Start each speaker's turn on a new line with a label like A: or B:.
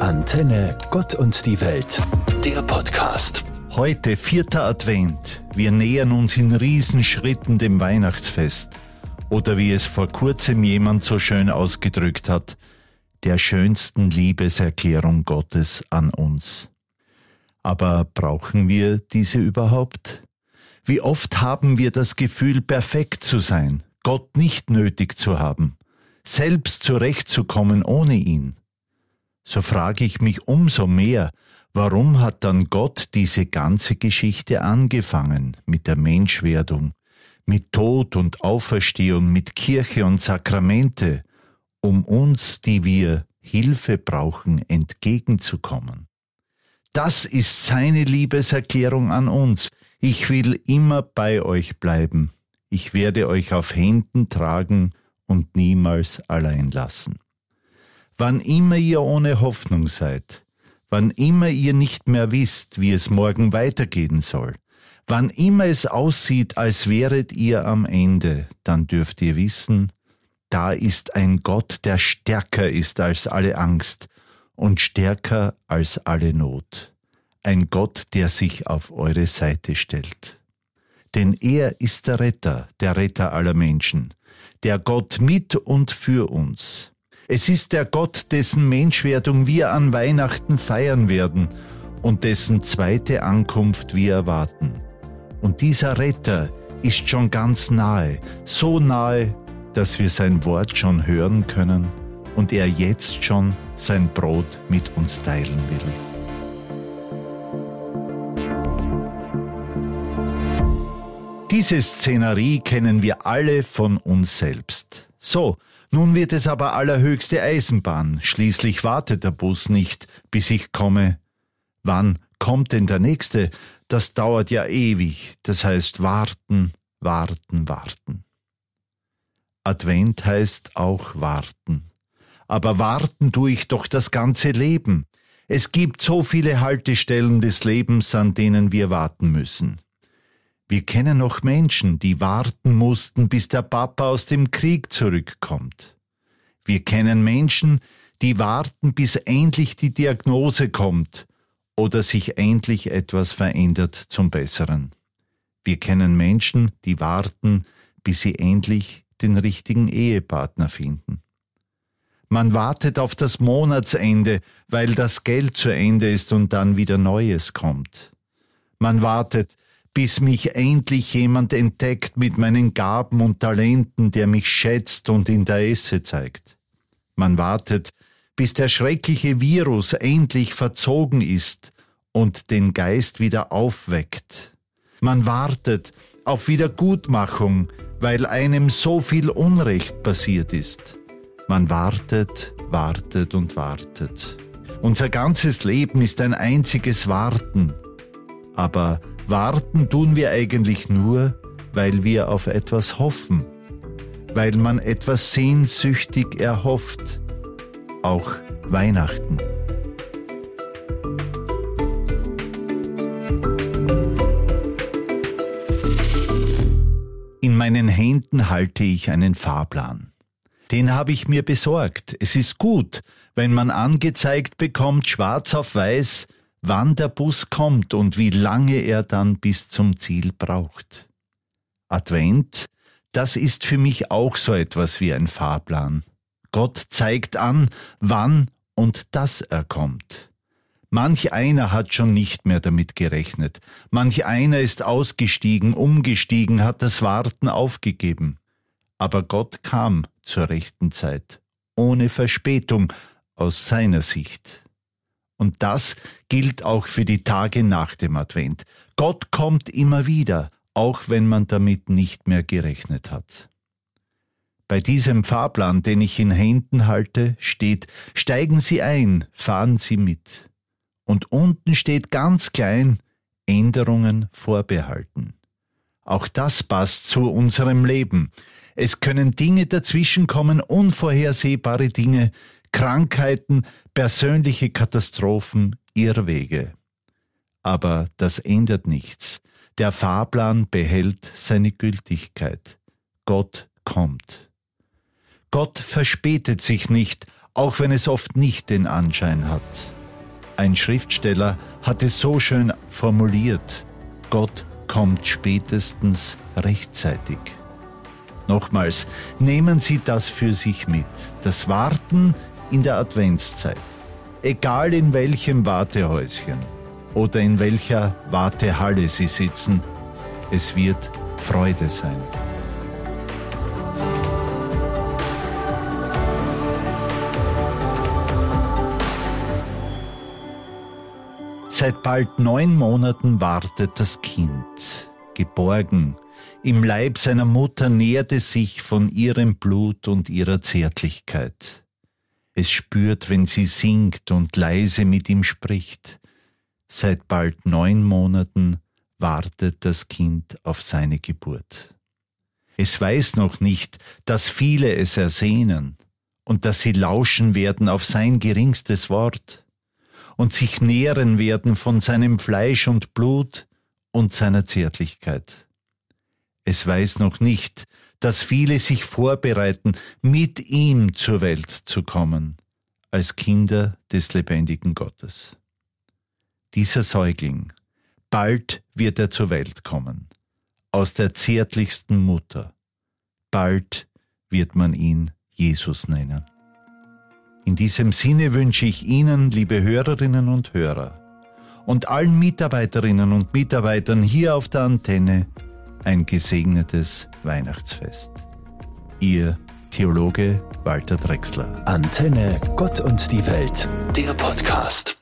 A: Antenne Gott und die Welt, der Podcast.
B: Heute vierter Advent. Wir nähern uns in Riesenschritten dem Weihnachtsfest. Oder wie es vor kurzem jemand so schön ausgedrückt hat, der schönsten Liebeserklärung Gottes an uns. Aber brauchen wir diese überhaupt? Wie oft haben wir das Gefühl, perfekt zu sein, Gott nicht nötig zu haben, selbst zurechtzukommen ohne ihn? So frage ich mich umso mehr, warum hat dann Gott diese ganze Geschichte angefangen mit der Menschwerdung, mit Tod und Auferstehung, mit Kirche und Sakramente, um uns, die wir Hilfe brauchen, entgegenzukommen. Das ist seine Liebeserklärung an uns. Ich will immer bei euch bleiben. Ich werde euch auf Händen tragen und niemals allein lassen. Wann immer ihr ohne Hoffnung seid, wann immer ihr nicht mehr wisst, wie es morgen weitergehen soll, wann immer es aussieht, als wäret ihr am Ende, dann dürft ihr wissen, da ist ein Gott, der stärker ist als alle Angst und stärker als alle Not. Ein Gott, der sich auf eure Seite stellt. Denn er ist der Retter, der Retter aller Menschen, der Gott mit und für uns. Es ist der Gott, dessen Menschwerdung wir an Weihnachten feiern werden und dessen zweite Ankunft wir erwarten. Und dieser Retter ist schon ganz nahe, so nahe, dass wir sein Wort schon hören können und er jetzt schon sein Brot mit uns teilen will. Diese Szenerie kennen wir alle von uns selbst. So, nun wird es aber allerhöchste Eisenbahn. Schließlich wartet der Bus nicht, bis ich komme. Wann kommt denn der nächste? Das dauert ja ewig. Das heißt warten, warten, warten. Advent heißt auch warten. Aber warten tue ich doch das ganze Leben. Es gibt so viele Haltestellen des Lebens, an denen wir warten müssen. Wir kennen noch Menschen, die warten mussten, bis der Papa aus dem Krieg zurückkommt. Wir kennen Menschen, die warten, bis endlich die Diagnose kommt oder sich endlich etwas verändert zum Besseren. Wir kennen Menschen, die warten, bis sie endlich den richtigen Ehepartner finden. Man wartet auf das Monatsende, weil das Geld zu Ende ist und dann wieder Neues kommt. Man wartet, bis mich endlich jemand entdeckt mit meinen Gaben und Talenten, der mich schätzt und in der Esse zeigt. Man wartet, bis der schreckliche Virus endlich verzogen ist und den Geist wieder aufweckt. Man wartet auf Wiedergutmachung, weil einem so viel Unrecht passiert ist. Man wartet, wartet und wartet. Unser ganzes Leben ist ein einziges Warten. Aber Warten tun wir eigentlich nur, weil wir auf etwas hoffen, weil man etwas sehnsüchtig erhofft, auch Weihnachten. In meinen Händen halte ich einen Fahrplan. Den habe ich mir besorgt. Es ist gut, wenn man angezeigt bekommt, schwarz auf weiß, wann der Bus kommt und wie lange er dann bis zum Ziel braucht. Advent, das ist für mich auch so etwas wie ein Fahrplan. Gott zeigt an, wann und dass er kommt. Manch einer hat schon nicht mehr damit gerechnet, manch einer ist ausgestiegen, umgestiegen, hat das Warten aufgegeben. Aber Gott kam zur rechten Zeit, ohne Verspätung aus seiner Sicht. Und das gilt auch für die Tage nach dem Advent. Gott kommt immer wieder, auch wenn man damit nicht mehr gerechnet hat. Bei diesem Fahrplan, den ich in Händen halte, steht, steigen Sie ein, fahren Sie mit. Und unten steht ganz klein, Änderungen vorbehalten. Auch das passt zu unserem Leben. Es können Dinge dazwischenkommen, unvorhersehbare Dinge, Krankheiten, persönliche Katastrophen, Irrwege. Aber das ändert nichts. Der Fahrplan behält seine Gültigkeit. Gott kommt. Gott verspätet sich nicht, auch wenn es oft nicht den Anschein hat. Ein Schriftsteller hat es so schön formuliert, Gott kommt spätestens rechtzeitig. Nochmals, nehmen Sie das für sich mit, das Warten in der Adventszeit, egal in welchem Wartehäuschen oder in welcher Wartehalle Sie sitzen, es wird Freude sein. Seit bald neun Monaten wartet das Kind, geborgen. Im Leib seiner Mutter nährt es sich von ihrem Blut und ihrer Zärtlichkeit. Es spürt, wenn sie singt und leise mit ihm spricht. Seit bald neun Monaten wartet das Kind auf seine Geburt. Es weiß noch nicht, dass viele es ersehnen und dass sie lauschen werden auf sein geringstes Wort und sich nähren werden von seinem Fleisch und Blut und seiner Zärtlichkeit. Es weiß noch nicht, dass viele sich vorbereiten, mit ihm zur Welt zu kommen, als Kinder des lebendigen Gottes. Dieser Säugling, bald wird er zur Welt kommen, aus der zärtlichsten Mutter, bald wird man ihn Jesus nennen. In diesem Sinne wünsche ich Ihnen, liebe Hörerinnen und Hörer, und allen Mitarbeiterinnen und Mitarbeitern hier auf der Antenne ein gesegnetes Weihnachtsfest. Ihr Theologe Walter Drexler.
A: Antenne Gott und die Welt, der Podcast.